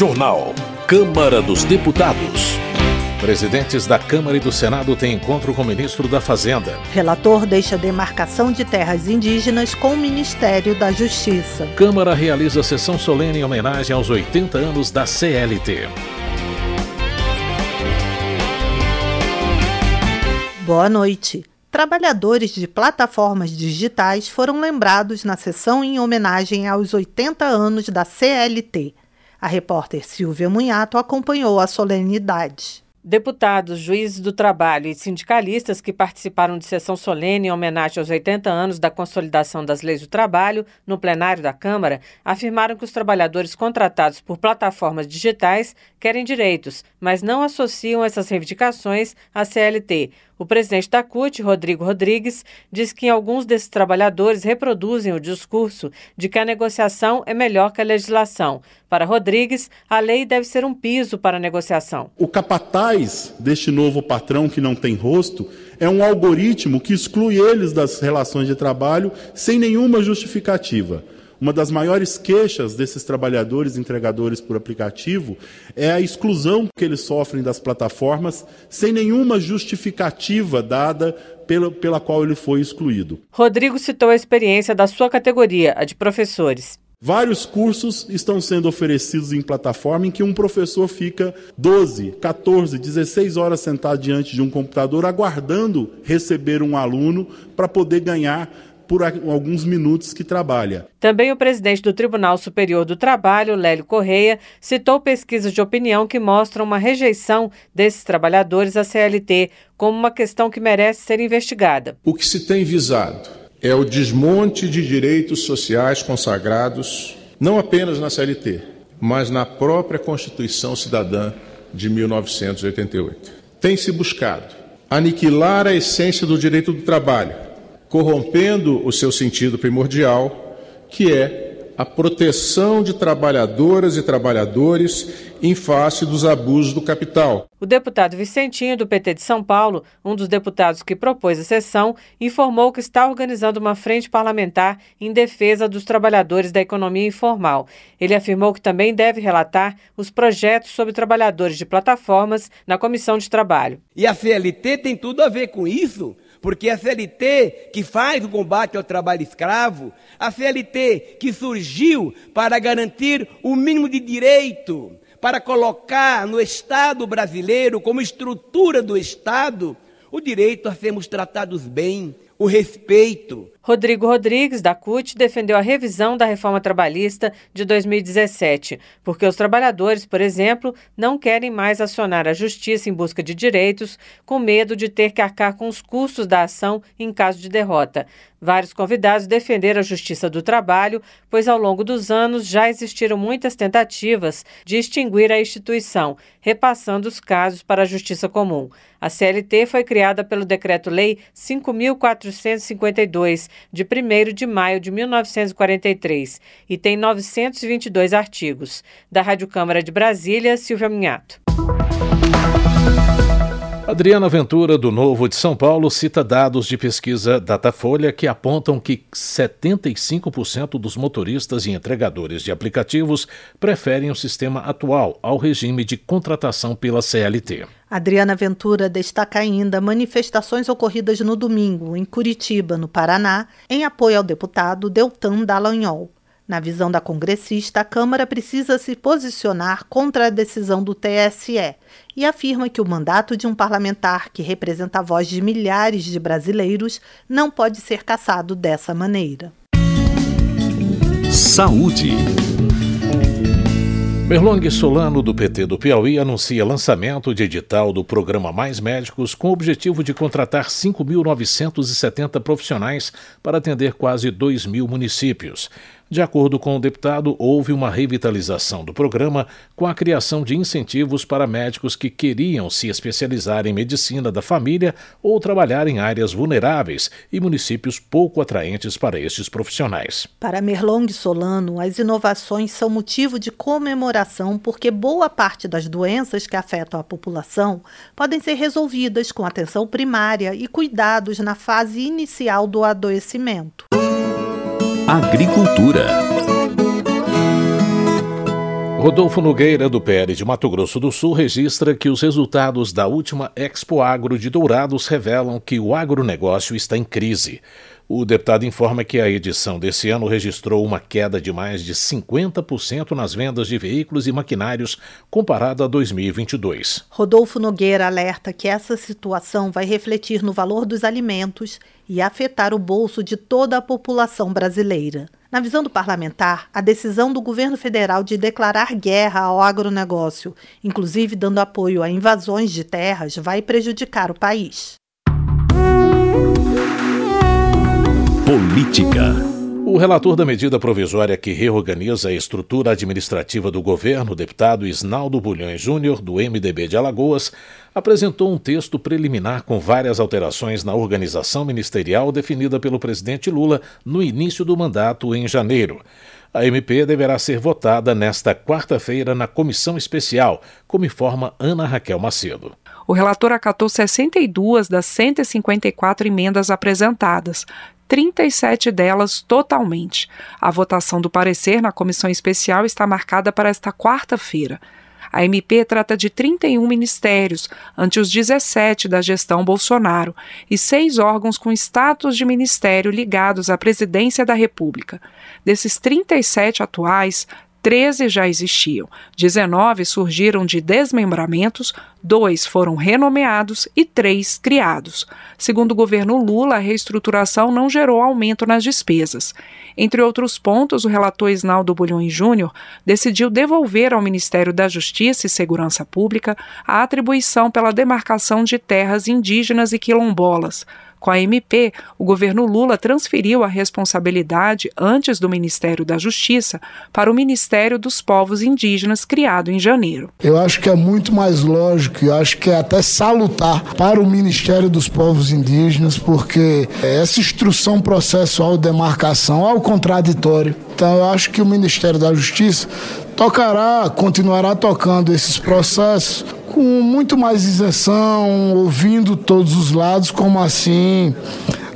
Jornal. Câmara dos Deputados. Presidentes da Câmara e do Senado têm encontro com o ministro da Fazenda. Relator deixa demarcação de terras indígenas com o Ministério da Justiça. Câmara realiza sessão solene em homenagem aos 80 anos da CLT. Boa noite. Trabalhadores de plataformas digitais foram lembrados na sessão em homenagem aos 80 anos da CLT. A repórter Silvia Munhato acompanhou a solenidade. Deputados, juízes do trabalho e sindicalistas que participaram de sessão solene em homenagem aos 80 anos da consolidação das leis do trabalho no plenário da Câmara afirmaram que os trabalhadores contratados por plataformas digitais querem direitos, mas não associam essas reivindicações à CLT. O presidente da CUT, Rodrigo Rodrigues, diz que alguns desses trabalhadores reproduzem o discurso de que a negociação é melhor que a legislação. Para Rodrigues, a lei deve ser um piso para a negociação. O capataz deste novo patrão que não tem rosto é um algoritmo que exclui eles das relações de trabalho sem nenhuma justificativa. Uma das maiores queixas desses trabalhadores entregadores por aplicativo é a exclusão que eles sofrem das plataformas sem nenhuma justificativa dada pela, pela qual ele foi excluído. Rodrigo citou a experiência da sua categoria, a de professores. Vários cursos estão sendo oferecidos em plataforma em que um professor fica 12, 14, 16 horas sentado diante de um computador aguardando receber um aluno para poder ganhar por alguns minutos que trabalha. Também o presidente do Tribunal Superior do Trabalho, Lélio Correia, citou pesquisas de opinião que mostram uma rejeição desses trabalhadores à CLT como uma questão que merece ser investigada. O que se tem visado é o desmonte de direitos sociais consagrados não apenas na CLT, mas na própria Constituição Cidadã de 1988. Tem se buscado aniquilar a essência do direito do trabalho corrompendo o seu sentido primordial, que é a proteção de trabalhadoras e trabalhadores em face dos abusos do capital. O deputado Vicentinho, do PT de São Paulo, um dos deputados que propôs a sessão, informou que está organizando uma frente parlamentar em defesa dos trabalhadores da economia informal. Ele afirmou que também deve relatar os projetos sobre trabalhadores de plataformas na Comissão de Trabalho. E a CLT tem tudo a ver com isso porque a CLT que faz o combate ao trabalho escravo, a CLT que surgiu para garantir o mínimo de direito, para colocar no Estado brasileiro, como estrutura do Estado, o direito a sermos tratados bem, o respeito. Rodrigo Rodrigues, da CUT, defendeu a revisão da reforma trabalhista de 2017, porque os trabalhadores, por exemplo, não querem mais acionar a justiça em busca de direitos, com medo de ter que arcar com os custos da ação em caso de derrota. Vários convidados defenderam a justiça do trabalho, pois ao longo dos anos já existiram muitas tentativas de extinguir a instituição, repassando os casos para a justiça comum. A CLT foi criada pelo Decreto-Lei 5452, de 1 de maio de 1943, e tem 922 artigos. Da Rádio Câmara de Brasília, Silvia Minhato. Adriana Ventura, do Novo de São Paulo, cita dados de pesquisa Datafolha que apontam que 75% dos motoristas e entregadores de aplicativos preferem o sistema atual ao regime de contratação pela CLT. Adriana Ventura destaca ainda manifestações ocorridas no domingo, em Curitiba, no Paraná, em apoio ao deputado Deltan Dallagnol. Na visão da congressista, a Câmara precisa se posicionar contra a decisão do TSE e afirma que o mandato de um parlamentar que representa a voz de milhares de brasileiros não pode ser cassado dessa maneira. Saúde. Merlong Solano, do PT do Piauí, anuncia lançamento de edital do programa Mais Médicos com o objetivo de contratar 5.970 profissionais para atender quase 2 mil municípios. De acordo com o deputado, houve uma revitalização do programa com a criação de incentivos para médicos que queriam se especializar em medicina da família ou trabalhar em áreas vulneráveis e municípios pouco atraentes para estes profissionais. Para Merlong Solano, as inovações são motivo de comemoração porque boa parte das doenças que afetam a população podem ser resolvidas com atenção primária e cuidados na fase inicial do adoecimento. Agricultura. Rodolfo Nogueira, do PL de Mato Grosso do Sul, registra que os resultados da última Expo Agro de Dourados revelam que o agronegócio está em crise. O deputado informa que a edição desse ano registrou uma queda de mais de 50% nas vendas de veículos e maquinários comparada a 2022. Rodolfo Nogueira alerta que essa situação vai refletir no valor dos alimentos e afetar o bolso de toda a população brasileira. Na visão do parlamentar, a decisão do governo federal de declarar guerra ao agronegócio, inclusive dando apoio a invasões de terras, vai prejudicar o país. Política. O relator da medida provisória que reorganiza a estrutura administrativa do governo, deputado Isnaldo Bulhões Júnior, do MDB de Alagoas, apresentou um texto preliminar com várias alterações na organização ministerial definida pelo presidente Lula no início do mandato em janeiro. A MP deverá ser votada nesta quarta-feira na comissão especial, como informa Ana Raquel Macedo. O relator acatou 62 das 154 emendas apresentadas, 37 delas totalmente. A votação do parecer na comissão especial está marcada para esta quarta-feira. A MP trata de 31 ministérios, ante os 17 da gestão Bolsonaro, e seis órgãos com status de ministério ligados à presidência da República. Desses 37 atuais, 13 já existiam, 19 surgiram de desmembramentos, dois foram renomeados e três criados. Segundo o governo Lula, a reestruturação não gerou aumento nas despesas. Entre outros pontos, o relator Isnaldo Bulhões Júnior decidiu devolver ao Ministério da Justiça e Segurança Pública a atribuição pela demarcação de terras indígenas e quilombolas com a MP, o governo Lula transferiu a responsabilidade antes do Ministério da Justiça para o Ministério dos Povos Indígenas, criado em janeiro. Eu acho que é muito mais lógico, eu acho que é até salutar para o Ministério dos Povos Indígenas, porque essa instrução processual de demarcação é o contraditório. Então eu acho que o Ministério da Justiça tocará, continuará tocando esses processos com muito mais isenção, ouvindo todos os lados, como assim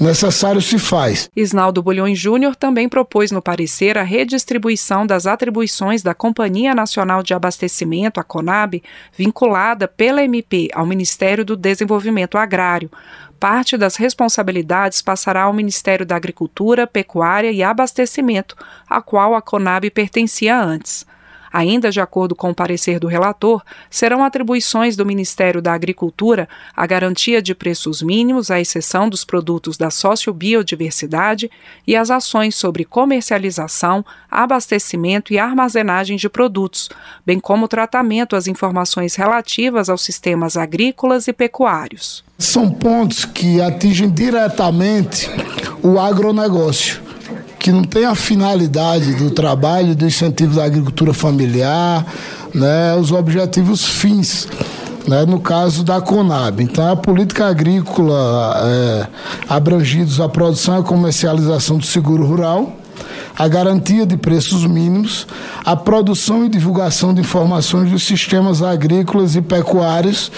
necessário se faz. Isnaldo Bulhões Júnior também propôs no parecer a redistribuição das atribuições da Companhia Nacional de Abastecimento, a CONAB, vinculada pela MP ao Ministério do Desenvolvimento Agrário. Parte das responsabilidades passará ao Ministério da Agricultura, Pecuária e Abastecimento, a qual a CONAB pertencia antes. Ainda de acordo com o parecer do relator, serão atribuições do Ministério da Agricultura a garantia de preços mínimos, à exceção dos produtos da sociobiodiversidade, e as ações sobre comercialização, abastecimento e armazenagem de produtos, bem como o tratamento às informações relativas aos sistemas agrícolas e pecuários. São pontos que atingem diretamente o agronegócio que não tem a finalidade do trabalho, do incentivo da agricultura familiar, né, os objetivos fins. Né, no caso da Conab. Então, a política agrícola é, abrangidos a produção e comercialização do seguro rural, a garantia de preços mínimos, a produção e divulgação de informações dos sistemas agrícolas e pecuários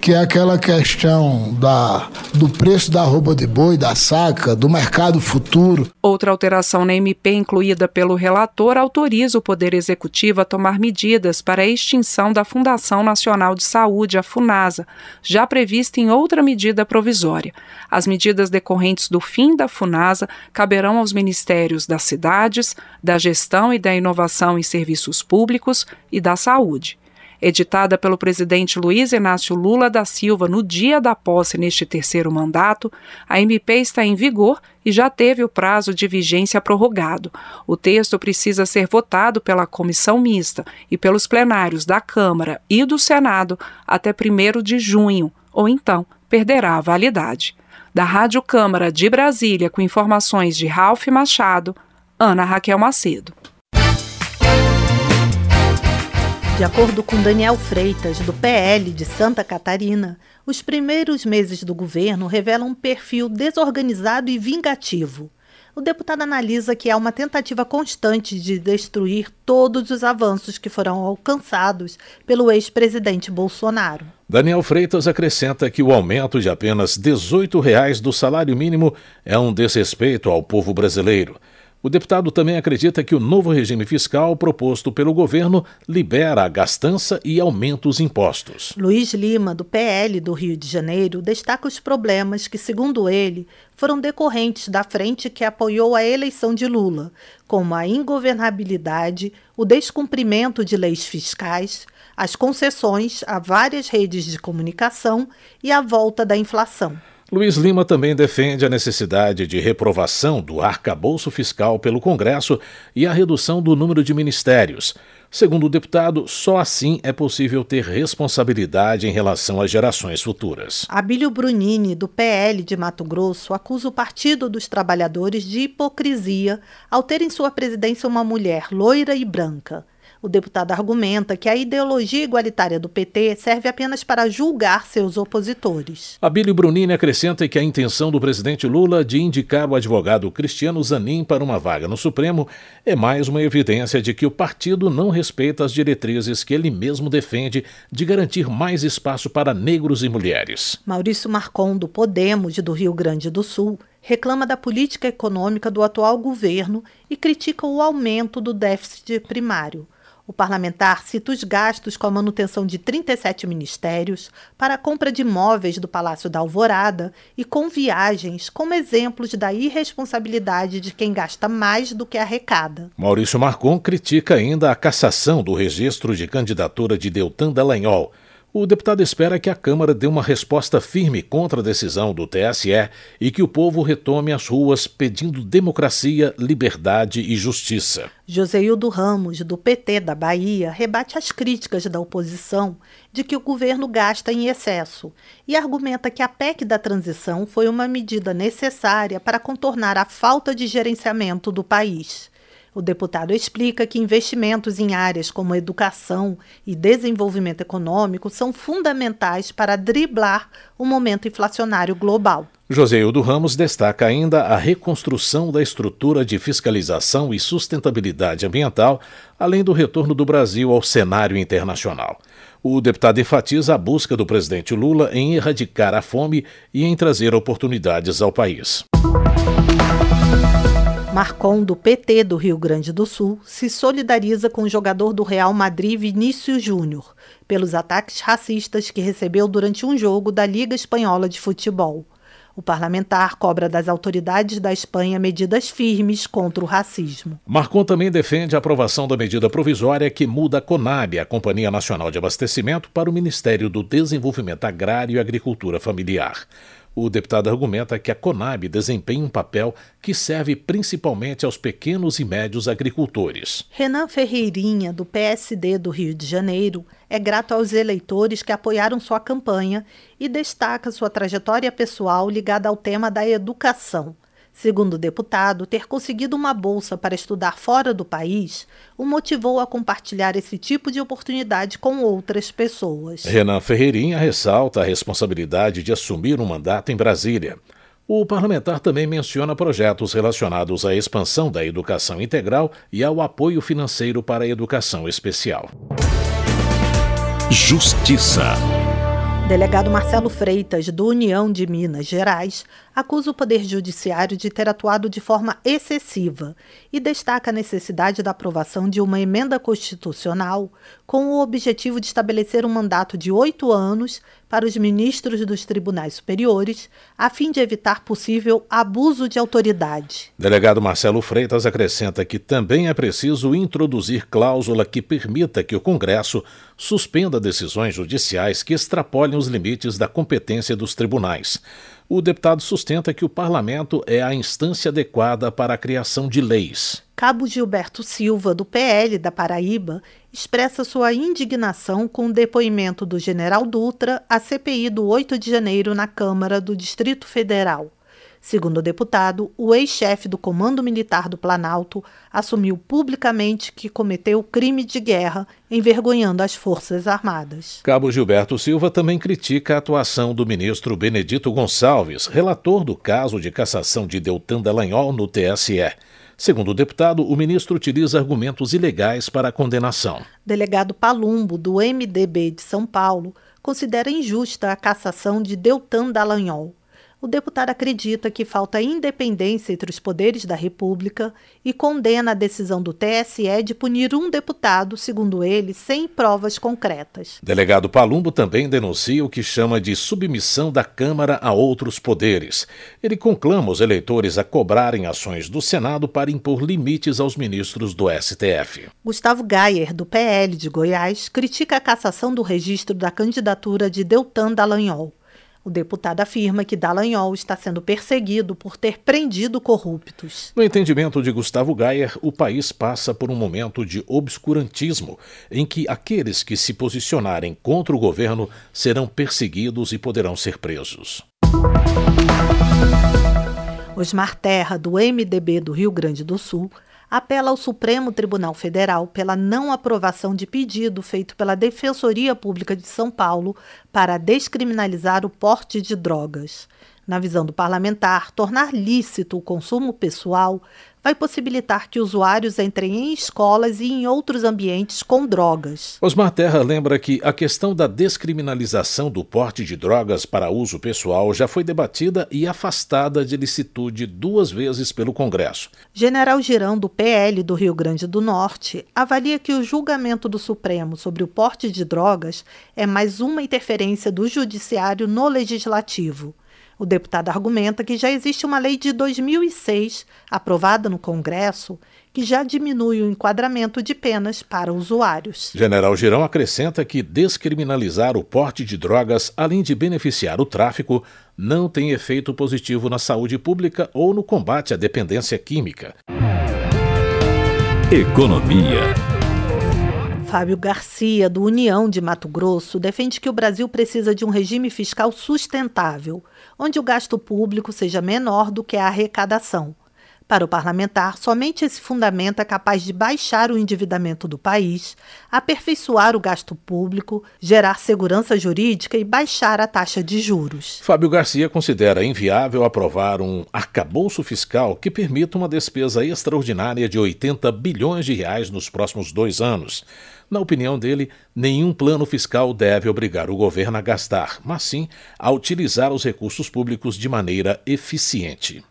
que é aquela questão da, do preço da roupa de boi, da saca, do mercado futuro. Outra alteração na MP incluída pelo relator autoriza o Poder Executivo a tomar medidas para a extinção da Fundação Nacional de Saúde, a FUNASA, já prevista em outra medida provisória. As medidas decorrentes do fim da FUNASA caberão aos ministérios das da gestão e da inovação em serviços públicos e da saúde editada pelo presidente Luiz Inácio Lula da Silva no dia da posse neste terceiro mandato, a MP está em vigor e já teve o prazo de vigência prorrogado. O texto precisa ser votado pela comissão mista e pelos plenários da Câmara e do Senado até 1 de junho, ou então perderá a validade. Da Rádio Câmara de Brasília, com informações de Ralph Machado, Ana Raquel Macedo. De acordo com Daniel Freitas, do PL de Santa Catarina, os primeiros meses do governo revelam um perfil desorganizado e vingativo. O deputado analisa que há uma tentativa constante de destruir todos os avanços que foram alcançados pelo ex-presidente Bolsonaro. Daniel Freitas acrescenta que o aumento de apenas 18 reais do salário mínimo é um desrespeito ao povo brasileiro. O deputado também acredita que o novo regime fiscal proposto pelo governo libera a gastança e aumenta os impostos. Luiz Lima, do PL do Rio de Janeiro, destaca os problemas que, segundo ele, foram decorrentes da frente que apoiou a eleição de Lula, como a ingovernabilidade, o descumprimento de leis fiscais, as concessões a várias redes de comunicação e a volta da inflação. Luiz Lima também defende a necessidade de reprovação do arcabouço fiscal pelo Congresso e a redução do número de ministérios. Segundo o deputado, só assim é possível ter responsabilidade em relação às gerações futuras. Abílio Brunini, do PL de Mato Grosso, acusa o Partido dos Trabalhadores de hipocrisia ao ter em sua presidência uma mulher loira e branca. O deputado argumenta que a ideologia igualitária do PT serve apenas para julgar seus opositores. Abílio Brunini acrescenta que a intenção do presidente Lula de indicar o advogado Cristiano Zanin para uma vaga no Supremo é mais uma evidência de que o partido não respeita as diretrizes que ele mesmo defende de garantir mais espaço para negros e mulheres. Maurício Marcon, do Podemos do Rio Grande do Sul, reclama da política econômica do atual governo e critica o aumento do déficit primário. O parlamentar cita os gastos com a manutenção de 37 ministérios, para a compra de móveis do Palácio da Alvorada e com viagens como exemplos da irresponsabilidade de quem gasta mais do que arrecada. Maurício Marcon critica ainda a cassação do registro de candidatura de Deltan Dallagnol o deputado espera que a Câmara dê uma resposta firme contra a decisão do TSE e que o povo retome as ruas pedindo democracia, liberdade e justiça. Joseildo Ramos, do PT da Bahia, rebate as críticas da oposição de que o governo gasta em excesso e argumenta que a PEC da transição foi uma medida necessária para contornar a falta de gerenciamento do país. O deputado explica que investimentos em áreas como educação e desenvolvimento econômico são fundamentais para driblar o momento inflacionário global. Joséildo Ramos destaca ainda a reconstrução da estrutura de fiscalização e sustentabilidade ambiental, além do retorno do Brasil ao cenário internacional. O deputado enfatiza a busca do presidente Lula em erradicar a fome e em trazer oportunidades ao país. Marcon, do PT do Rio Grande do Sul, se solidariza com o jogador do Real Madrid Vinícius Júnior pelos ataques racistas que recebeu durante um jogo da Liga Espanhola de Futebol. O parlamentar cobra das autoridades da Espanha medidas firmes contra o racismo. Marcon também defende a aprovação da medida provisória que muda a CONAB, a Companhia Nacional de Abastecimento, para o Ministério do Desenvolvimento Agrário e Agricultura Familiar. O deputado argumenta que a Conab desempenha um papel que serve principalmente aos pequenos e médios agricultores. Renan Ferreirinha, do PSD do Rio de Janeiro, é grato aos eleitores que apoiaram sua campanha e destaca sua trajetória pessoal ligada ao tema da educação. Segundo o deputado, ter conseguido uma bolsa para estudar fora do país o motivou a compartilhar esse tipo de oportunidade com outras pessoas. Renan Ferreirinha ressalta a responsabilidade de assumir um mandato em Brasília. O parlamentar também menciona projetos relacionados à expansão da educação integral e ao apoio financeiro para a educação especial. Justiça. Delegado Marcelo Freitas, do União de Minas Gerais, acusa o Poder Judiciário de ter atuado de forma excessiva e destaca a necessidade da aprovação de uma emenda constitucional com o objetivo de estabelecer um mandato de oito anos para os ministros dos tribunais superiores, a fim de evitar possível abuso de autoridade. Delegado Marcelo Freitas acrescenta que também é preciso introduzir cláusula que permita que o Congresso suspenda decisões judiciais que extrapolem os limites da competência dos tribunais o deputado sustenta que o parlamento é a instância adequada para a criação de leis. Cabo Gilberto Silva, do PL da Paraíba, expressa sua indignação com o depoimento do general Dutra à CPI do 8 de janeiro na Câmara do Distrito Federal. Segundo o deputado, o ex-chefe do Comando Militar do Planalto assumiu publicamente que cometeu crime de guerra, envergonhando as Forças Armadas. Cabo Gilberto Silva também critica a atuação do ministro Benedito Gonçalves, relator do caso de cassação de Deltan Dallagnol no TSE. Segundo o deputado, o ministro utiliza argumentos ilegais para a condenação. Delegado Palumbo, do MDB de São Paulo, considera injusta a cassação de Deltan Dallagnol o deputado acredita que falta independência entre os poderes da República e condena a decisão do TSE de punir um deputado, segundo ele, sem provas concretas. Delegado Palumbo também denuncia o que chama de submissão da Câmara a outros poderes. Ele conclama os eleitores a cobrarem ações do Senado para impor limites aos ministros do STF. Gustavo Gayer, do PL de Goiás, critica a cassação do registro da candidatura de Deltan Dallagnol. O deputado afirma que Dallagnol está sendo perseguido por ter prendido corruptos. No entendimento de Gustavo Gayer, o país passa por um momento de obscurantismo, em que aqueles que se posicionarem contra o governo serão perseguidos e poderão ser presos. Osmar Terra, do MDB do Rio Grande do Sul, apela ao Supremo Tribunal Federal pela não aprovação de pedido feito pela Defensoria Pública de São Paulo para descriminalizar o porte de drogas. Na visão do parlamentar, tornar lícito o consumo pessoal vai possibilitar que usuários entrem em escolas e em outros ambientes com drogas. Osmar Terra lembra que a questão da descriminalização do porte de drogas para uso pessoal já foi debatida e afastada de licitude duas vezes pelo Congresso. General Girão, do PL do Rio Grande do Norte, avalia que o julgamento do Supremo sobre o porte de drogas é mais uma interferência do Judiciário no Legislativo. O deputado argumenta que já existe uma lei de 2006, aprovada no Congresso, que já diminui o enquadramento de penas para usuários. General Girão acrescenta que descriminalizar o porte de drogas, além de beneficiar o tráfico, não tem efeito positivo na saúde pública ou no combate à dependência química. Economia. Fábio Garcia, do União de Mato Grosso, defende que o Brasil precisa de um regime fiscal sustentável, onde o gasto público seja menor do que a arrecadação. Para o parlamentar, somente esse fundamento é capaz de baixar o endividamento do país, aperfeiçoar o gasto público, gerar segurança jurídica e baixar a taxa de juros. Fábio Garcia considera inviável aprovar um arcabouço fiscal que permita uma despesa extraordinária de 80 bilhões de reais nos próximos dois anos. Na opinião dele, nenhum plano fiscal deve obrigar o governo a gastar, mas sim a utilizar os recursos públicos de maneira eficiente.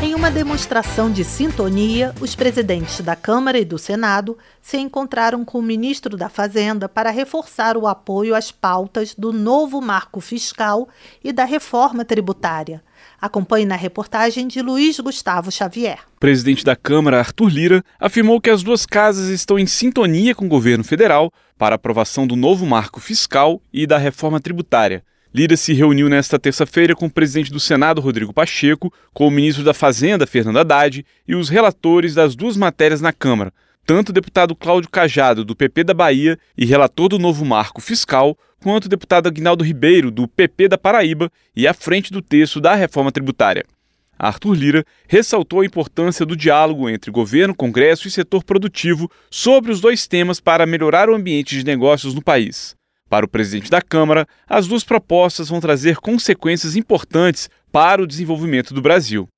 Em uma demonstração de sintonia, os presidentes da Câmara e do Senado se encontraram com o ministro da Fazenda para reforçar o apoio às pautas do novo marco fiscal e da reforma tributária. Acompanhe na reportagem de Luiz Gustavo Xavier. Presidente da Câmara, Arthur Lira, afirmou que as duas casas estão em sintonia com o governo federal para aprovação do novo marco fiscal e da reforma tributária. Lira se reuniu nesta terça-feira com o presidente do Senado, Rodrigo Pacheco, com o ministro da Fazenda, Fernando Haddad, e os relatores das duas matérias na Câmara, tanto o deputado Cláudio Cajado, do PP da Bahia e relator do novo marco fiscal, quanto o deputado Aguinaldo Ribeiro, do PP da Paraíba, e à frente do texto da reforma tributária. Arthur Lira ressaltou a importância do diálogo entre governo, Congresso e setor produtivo sobre os dois temas para melhorar o ambiente de negócios no país. Para o presidente da Câmara, as duas propostas vão trazer consequências importantes para o desenvolvimento do Brasil.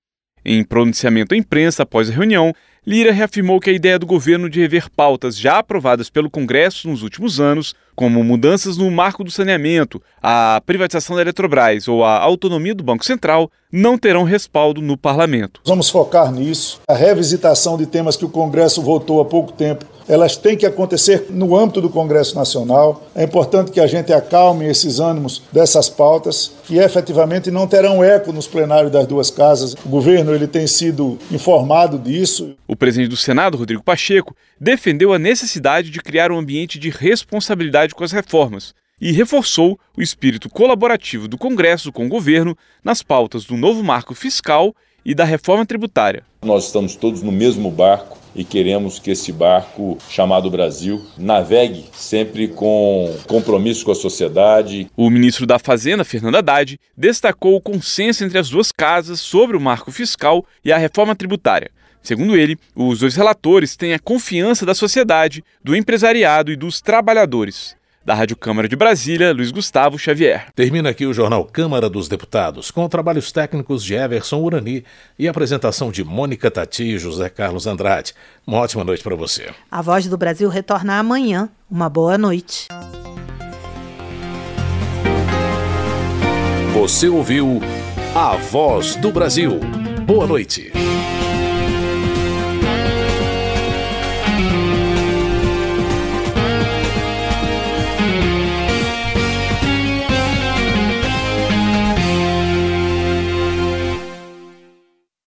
Em pronunciamento à imprensa após a reunião, Lira reafirmou que a ideia do governo de rever pautas já aprovadas pelo Congresso nos últimos anos, como mudanças no marco do saneamento, a privatização da Eletrobras ou a autonomia do Banco Central, não terão respaldo no parlamento. Vamos focar nisso. A revisitação de temas que o Congresso votou há pouco tempo, elas têm que acontecer no âmbito do Congresso Nacional. É importante que a gente acalme esses ânimos dessas pautas, que efetivamente não terão eco nos plenários das duas casas. O governo ele tem sido informado disso. O presidente do Senado, Rodrigo Pacheco, defendeu a necessidade de criar um ambiente de responsabilidade com as reformas e reforçou o espírito colaborativo do Congresso com o governo nas pautas do novo marco fiscal e da reforma tributária. Nós estamos todos no mesmo barco e queremos que esse barco chamado Brasil navegue sempre com compromisso com a sociedade. O ministro da Fazenda, Fernando Haddad, destacou o consenso entre as duas casas sobre o marco fiscal e a reforma tributária. Segundo ele, os dois relatores têm a confiança da sociedade, do empresariado e dos trabalhadores. Da Rádio Câmara de Brasília, Luiz Gustavo Xavier. Termina aqui o Jornal Câmara dos Deputados, com trabalhos técnicos de Everson Urani e apresentação de Mônica Tati e José Carlos Andrade. Uma ótima noite para você. A Voz do Brasil retorna amanhã. Uma boa noite. Você ouviu A Voz do Brasil. Boa noite.